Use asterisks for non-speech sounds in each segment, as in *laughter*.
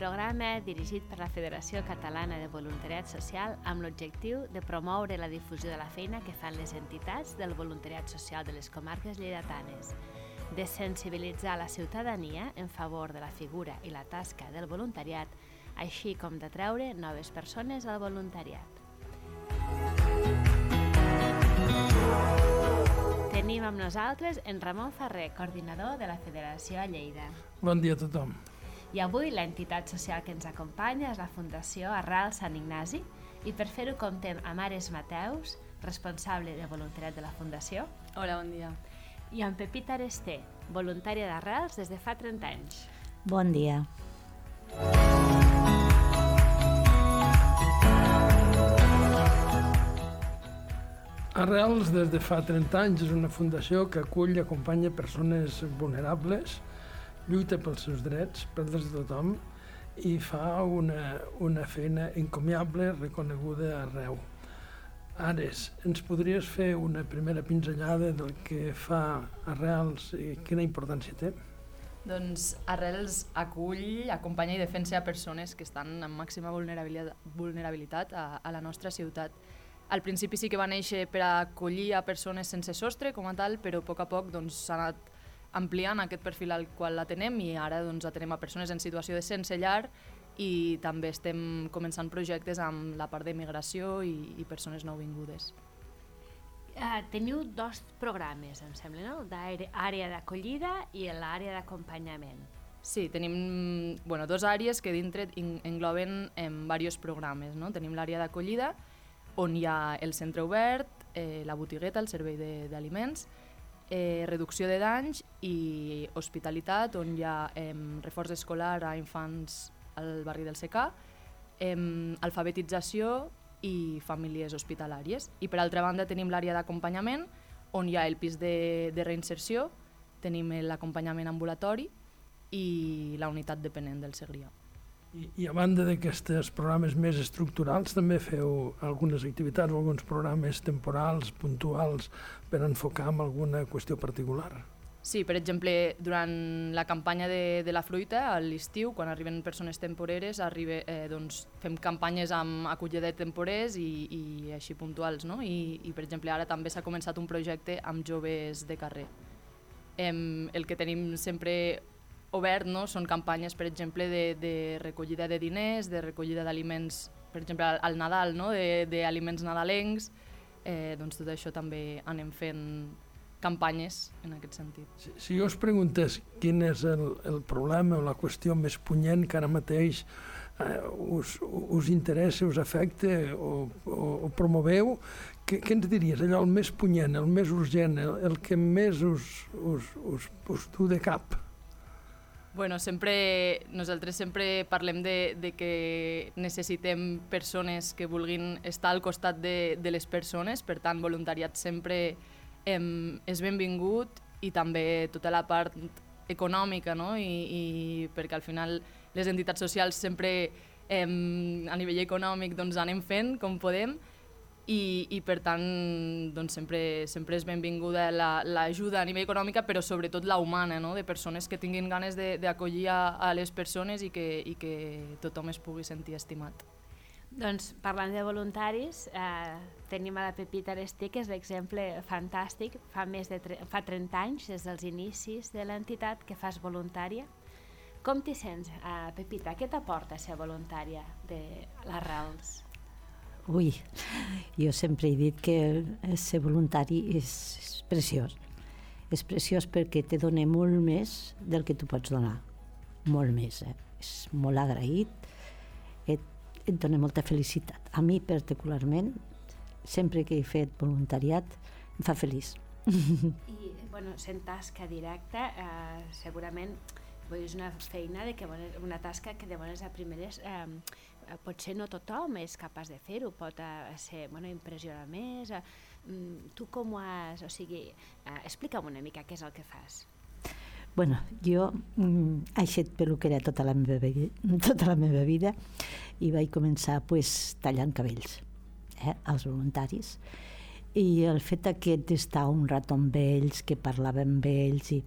programa dirigit per la Federació Catalana de Voluntariat Social amb l'objectiu de promoure la difusió de la feina que fan les entitats del voluntariat social de les comarques lleidatanes, de sensibilitzar la ciutadania en favor de la figura i la tasca del voluntariat, així com de treure noves persones al voluntariat. Tenim amb nosaltres en Ramon Ferrer, coordinador de la Federació a Lleida. Bon dia a tothom. I avui l'entitat social que ens acompanya és la Fundació Arral Sant Ignasi i per fer-ho comptem amb Ares Mateus, responsable de voluntariat de la Fundació. Hola, bon dia. I amb Pepita Aresté, voluntària d'Arrels des de fa 30 anys. Bon dia. Arrels des de fa 30 anys és una fundació que acull i acompanya persones vulnerables lluita pels seus drets, pels de tothom, i fa una, una feina encomiable reconeguda arreu. Ares, ens podries fer una primera pinzellada del que fa Arrels i quina importància té? Doncs Arrels acull, acompanya i defensa a persones que estan en màxima vulnerabilitat, a, a la nostra ciutat. Al principi sí que va néixer per acollir a persones sense sostre com a tal, però a poc a poc doncs, s'ha doncs, anat ampliant aquest perfil al qual l'atenem i ara doncs, atenem a persones en situació de sense llar i també estem començant projectes amb la part de migració i, i persones nouvingudes. Uh, teniu dos programes, em sembla, no? D'àrea d'acollida i l'àrea d'acompanyament. Sí, tenim bueno, dos àrees que dintre engloben en diversos programes. No? Tenim l'àrea d'acollida, on hi ha el centre obert, eh, la botigueta, el servei d'aliments, eh, reducció de danys i hospitalitat, on hi ha eh, reforç escolar a infants al barri del Secà, eh, alfabetització i famílies hospitalàries. I per altra banda tenim l'àrea d'acompanyament, on hi ha el pis de, de reinserció, tenim l'acompanyament ambulatori i la unitat dependent del Segrià. I, I a banda d'aquests programes més estructurals, també feu algunes activitats o alguns programes temporals, puntuals, per enfocar en alguna qüestió particular? Sí, per exemple, durant la campanya de, de la fruita, a l'estiu, quan arriben persones temporeres, arriba, eh, doncs, fem campanyes amb acollida de temporers i, i així puntuals. No? I, I, per exemple, ara també s'ha començat un projecte amb joves de carrer. Em, el que tenim sempre obert no? són campanyes, per exemple, de, de recollida de diners, de recollida d'aliments, per exemple, al, al Nadal, no? d'aliments nadalencs, eh, doncs tot això també anem fent campanyes en aquest sentit. Si, si jo us preguntés quin és el, el problema o la qüestió més punyent que ara mateix eh, us, us interessa, us afecta o, o, o promoveu, què, què ens diries? Allò el més punyent, el més urgent, el, el que més us, us, us, us du de cap? Bueno, sempre, nosaltres sempre parlem de, de que necessitem persones que vulguin estar al costat de, de les persones, per tant, voluntariat sempre em, és benvingut i també tota la part econòmica, no? I, i perquè al final les entitats socials sempre em, a nivell econòmic doncs, anem fent com podem, i, i per tant doncs sempre, sempre és benvinguda l'ajuda la, a nivell econòmica però sobretot la humana, no? de persones que tinguin ganes d'acollir a, a les persones i que, i que tothom es pugui sentir estimat. Doncs parlant de voluntaris, eh, tenim a la Pepita Arestí, que és l'exemple fantàstic, fa, més de fa 30 anys, des dels inicis de l'entitat que fas voluntària. Com t'hi sents, eh, Pepita? Què t'aporta ser voluntària de les Rals? Ui, jo sempre he dit que ser voluntari és, és preciós. És preciós perquè te dona molt més del que tu pots donar. Molt més, eh? És molt agraït, et, et dona molta felicitat. A mi particularment, sempre que he fet voluntariat, em fa feliç. I, bueno, sent tasca directa, eh, segurament és una feina de que una tasca que de bones a primeres eh, potser no tothom és capaç de fer-ho, pot uh, ser, bueno, impressionar més. Uh, tu com ho has... O sigui, explica'm una mica què és el que fas. Bueno, jo mm, he fet peluquera tota la meva, tota la meva vida i vaig començar pues, tallant cabells eh, als voluntaris i el fet aquest d'estar un rato amb ells, que parlava amb ells i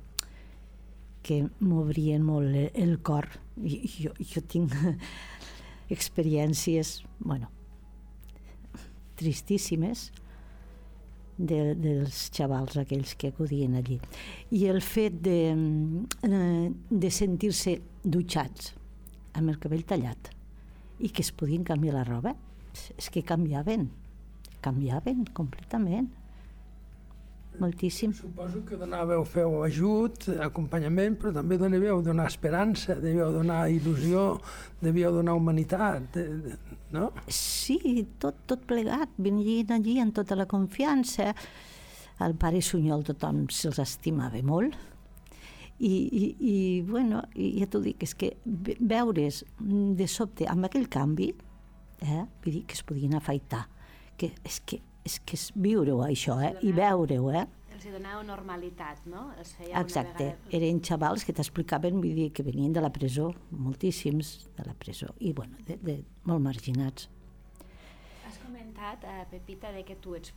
que m'obrien molt el cor. I, jo, jo tinc experiències, bueno, tristíssimes de, dels xavals aquells que acudien allí. I el fet de, eh, de sentir-se dutxats amb el cabell tallat i que es podien canviar la roba, és que canviaven, canviaven completament moltíssim. Suposo que donàveu, feu ajut, acompanyament, però també donavíeu donar esperança, devíeu donar il·lusió, devíeu donar humanitat, no? Sí, tot, tot plegat, venien allí amb tota la confiança. El pare Sunyol tothom se'ls estimava molt, i, i, i bueno, ja t'ho dic, és que veure's de sobte amb aquell canvi, eh, vull dir que es podien afaitar, que és que és que és viure-ho, això, eh? i veure-ho, eh? Els donava normalitat, no? Es feia Exacte, vegada... eren xavals que t'explicaven, vull dir, que venien de la presó, moltíssims de la presó, i bueno, de, de molt marginats comentat, eh, Pepita, de que tu ets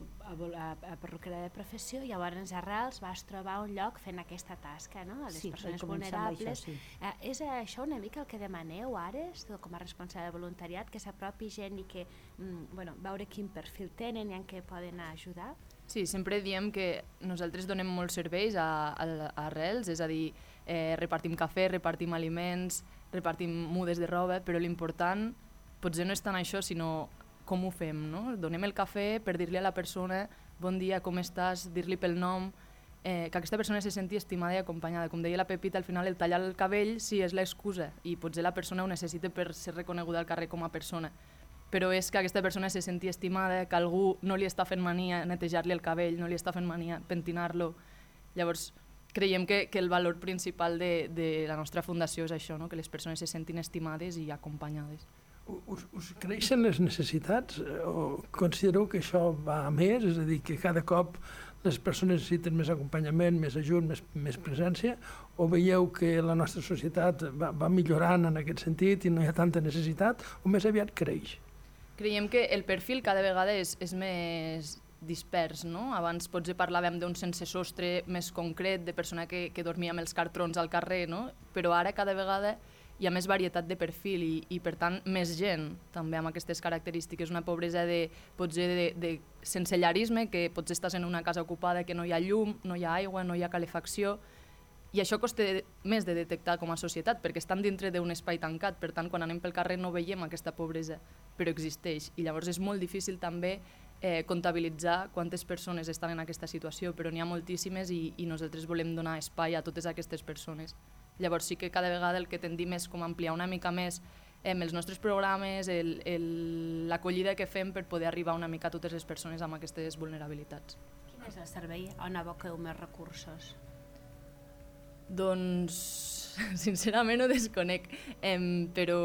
perruquera de professió i llavors a Rals vas trobar un lloc fent aquesta tasca, no? A les sí, persones vulnerables. Això, sí. eh, és això una mica el que demaneu ara, com a responsable de voluntariat, que s'apropi gent i que, mm, bueno, veure quin perfil tenen i en què poden ajudar? Sí, sempre diem que nosaltres donem molts serveis a, a, a Arrels, és a dir, eh, repartim cafè, repartim aliments, repartim mudes de roba, però l'important potser no és tant això, sinó com ho fem, no? Donem el cafè per dir-li a la persona bon dia, com estàs, dir-li pel nom, eh, que aquesta persona se senti estimada i acompanyada. Com deia la Pepita, al final el tallar el cabell sí és l'excusa i potser la persona ho necessita per ser reconeguda al carrer com a persona però és que aquesta persona se senti estimada, que algú no li està fent mania netejar-li el cabell, no li està fent mania pentinar-lo. Llavors, creiem que, que el valor principal de, de la nostra fundació és això, no? que les persones se sentin estimades i acompanyades us, us creixen les necessitats o considereu que això va a més, és a dir, que cada cop les persones necessiten més acompanyament, més ajut, més, més presència, o veieu que la nostra societat va, va millorant en aquest sentit i no hi ha tanta necessitat, o més aviat creix? Creiem que el perfil cada vegada és, és més dispers, no? Abans potser parlàvem d'un sense sostre més concret, de persona que, que dormia amb els cartrons al carrer, no? Però ara cada vegada hi ha més varietat de perfil i, i per tant més gent també amb aquestes característiques, una pobresa de, potser de, de sensellarisme, que potser estàs en una casa ocupada que no hi ha llum, no hi ha aigua, no hi ha calefacció, i això costa més de detectar com a societat, perquè estan dintre d'un espai tancat, per tant, quan anem pel carrer no veiem aquesta pobresa, però existeix. I llavors és molt difícil també eh, comptabilitzar quantes persones estan en aquesta situació, però n'hi ha moltíssimes i, i nosaltres volem donar espai a totes aquestes persones. Llavors sí que cada vegada el que tendim és com ampliar una mica més eh, els nostres programes, l'acollida que fem per poder arribar una mica a totes les persones amb aquestes vulnerabilitats. Quin és el servei on aboqueu més recursos? Doncs, *laughs* sincerament ho desconec, eh, però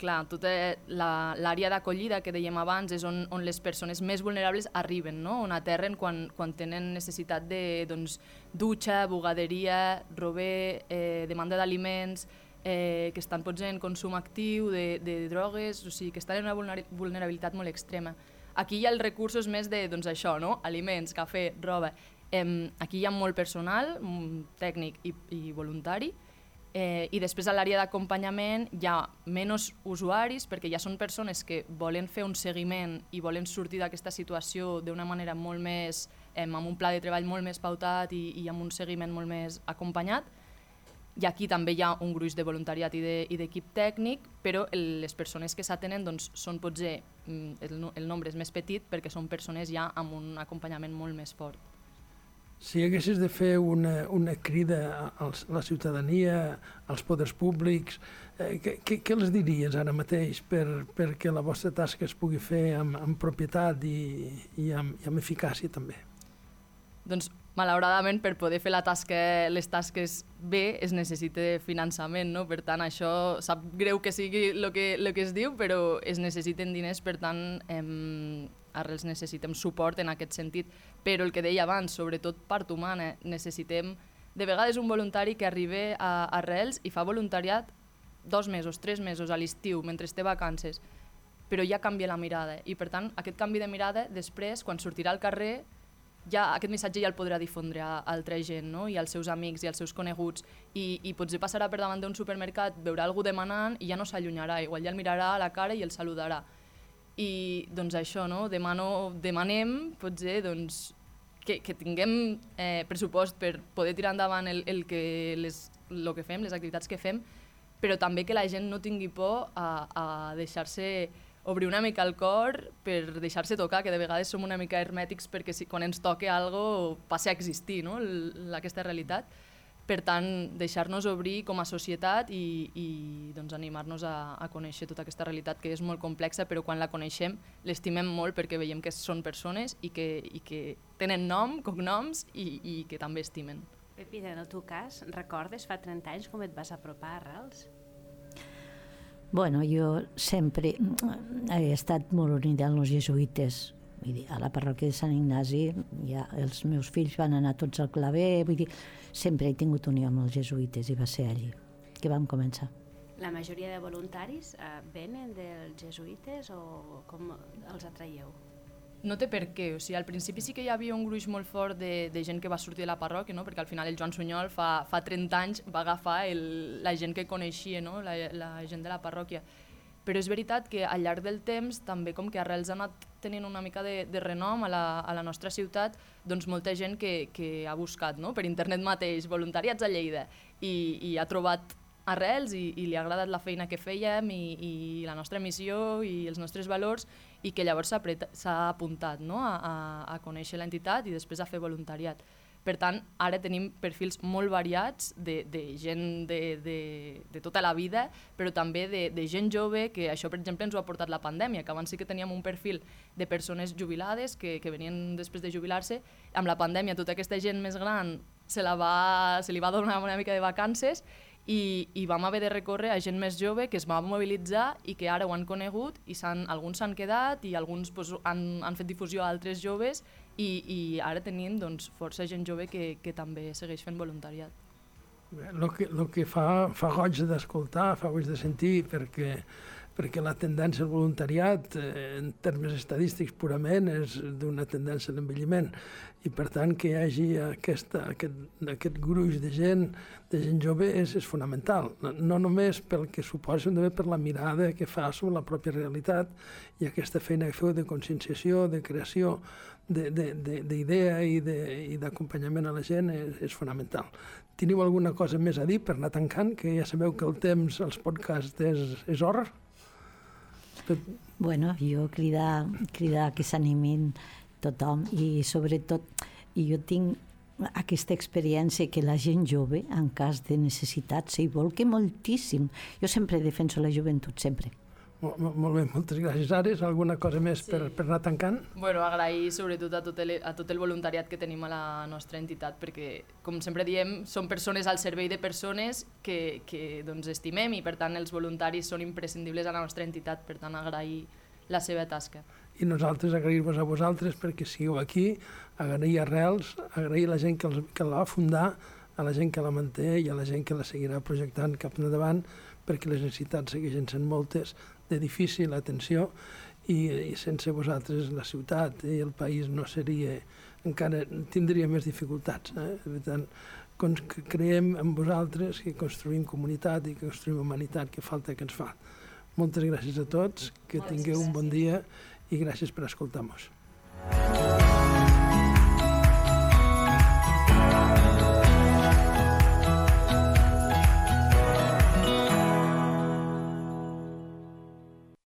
clar, tota l'àrea d'acollida que dèiem abans és on, on les persones més vulnerables arriben, no? on aterren quan, quan tenen necessitat de doncs, dutxa, bugaderia, rober, eh, demanda d'aliments, eh, que estan potser en consum actiu de, de drogues, o sigui, que estan en una vulnerabilitat molt extrema. Aquí hi ha els recursos més de doncs, això, no? aliments, cafè, roba, Eh, aquí hi ha molt personal, tècnic i, i voluntari, eh, i després a l'àrea d'acompanyament hi ha menys usuaris perquè ja són persones que volen fer un seguiment i volen sortir d'aquesta situació d'una manera molt més, eh, amb un pla de treball molt més pautat i, i amb un seguiment molt més acompanyat. I aquí també hi ha un gruix de voluntariat i d'equip de, tècnic, però el, les persones que s'atenen doncs, són potser, mm, el, el nombre és més petit perquè són persones ja amb un acompanyament molt més fort. Si haguessis de fer una, una crida a la ciutadania, als poders públics, eh, què, què els diries ara mateix per, la vostra tasca es pugui fer amb, amb propietat i, i, amb, i amb eficàcia també? Doncs malauradament per poder fer la tasca, les tasques bé es necessita finançament, no? per tant això sap greu que sigui el que, lo que es diu, però es necessiten diners, per tant em, arrels necessitem suport en aquest sentit, però el que deia abans, sobretot part humana, necessitem de vegades un voluntari que arriba a Arrels i fa voluntariat dos mesos, tres mesos a l'estiu, mentre té vacances, però ja canvia la mirada. I per tant, aquest canvi de mirada, després, quan sortirà al carrer, ja aquest missatge ja el podrà difondre a altra gent, no? i als seus amics i als seus coneguts, i, i potser passarà per davant d'un supermercat, veurà algú demanant i ja no s'allunyarà, igual ja el mirarà a la cara i el saludarà. I doncs això, no? Demano, demanem, potser, doncs, que, que tinguem eh, pressupost per poder tirar endavant el, el, que les, el que fem, les activitats que fem, però també que la gent no tingui por a, a deixar-se obrir una mica el cor per deixar-se tocar, que de vegades som una mica hermètics perquè si, quan ens toque algo passi a existir no? L aquesta realitat. Per tant, deixar-nos obrir com a societat i, i doncs, animar-nos a, a conèixer tota aquesta realitat que és molt complexa, però quan la coneixem l'estimem molt perquè veiem que són persones i que, i que tenen nom, cognoms i, i que també estimen. Pepi, en el teu cas, recordes fa 30 anys com et vas apropar a Arrels? Bueno, jo sempre he estat molt unida amb els jesuïtes. Vull dir, a la parròquia de Sant Ignasi ja els meus fills van anar tots al claver, vull dir, sempre he tingut unió amb els jesuïtes i va ser allí que vam començar. La majoria de voluntaris eh, venen dels jesuïtes o com els atraieu? no té per què, o sigui, al principi sí que hi havia un gruix molt fort de, de gent que va sortir de la parròquia, no? perquè al final el Joan Sunyol fa, fa 30 anys va agafar el, la gent que coneixia, no? la, la gent de la parròquia. Però és veritat que al llarg del temps, també com que Arrels ha anat tenint una mica de, de renom a la, a la nostra ciutat, doncs molta gent que, que ha buscat no? per internet mateix voluntariats a Lleida i, i ha trobat arrels i, i li ha agradat la feina que fèiem i, i la nostra missió i els nostres valors i que llavors s'ha apuntat no? a, a, a conèixer l'entitat i després a fer voluntariat. Per tant, ara tenim perfils molt variats de, de gent de, de, de tota la vida, però també de, de gent jove, que això, per exemple, ens ho ha portat la pandèmia, que abans sí que teníem un perfil de persones jubilades que, que venien després de jubilar-se. Amb la pandèmia, tota aquesta gent més gran se, la va, se li va donar una mica de vacances i, i vam haver de recórrer a gent més jove que es va mobilitzar i que ara ho han conegut i han, alguns s'han quedat i alguns pues, han, han fet difusió a altres joves i, i ara tenim doncs, força gent jove que, que també segueix fent voluntariat. El que, lo que fa, fa goig d'escoltar, fa goig de sentir, perquè perquè la tendència al voluntariat, eh, en termes estadístics purament, és d'una tendència a l'envelliment. I per tant, que hi hagi aquesta, aquest, aquest gruix de gent, de gent jove, és, és fonamental. No, no només pel que suposa, sinó també per la mirada que fa sobre la pròpia realitat i aquesta feina que feu de conscienciació, de creació, d'idea i d'acompanyament a la gent és, és fonamental. Teniu alguna cosa més a dir per anar tancant? Que ja sabeu que el temps, els podcasts, és, és hora. Bueno, jo cridar, cridar que s'animin tothom i sobretot i jo tinc aquesta experiència que la gent jove, en cas de necessitat, s'hi volca moltíssim. Jo sempre defenso la joventut, sempre. Molt, molt bé, moltes gràcies. Ares, alguna cosa més sí. per, per anar tancant? Bueno, agrair sobretot a tot, el, a tot el voluntariat que tenim a la nostra entitat, perquè, com sempre diem, són persones al servei de persones que, que doncs, estimem i, per tant, els voluntaris són imprescindibles a la nostra entitat, per tant, agrair la seva tasca. I nosaltres agrair-vos a vosaltres perquè sigueu aquí, agrair a Rels, agrair a la gent que, els, que la va fundar, a la gent que la manté i a la gent que la seguirà projectant cap endavant perquè les necessitats segueixen sent moltes de difícil atenció i, i sense vosaltres la ciutat i el país no seria, encara tindria més dificultats. Eh? Per tant, creiem en vosaltres que construïm comunitat i que construïm humanitat, que falta que ens fa. Moltes gràcies a tots, que tingueu un bon dia i gràcies per escoltar-nos.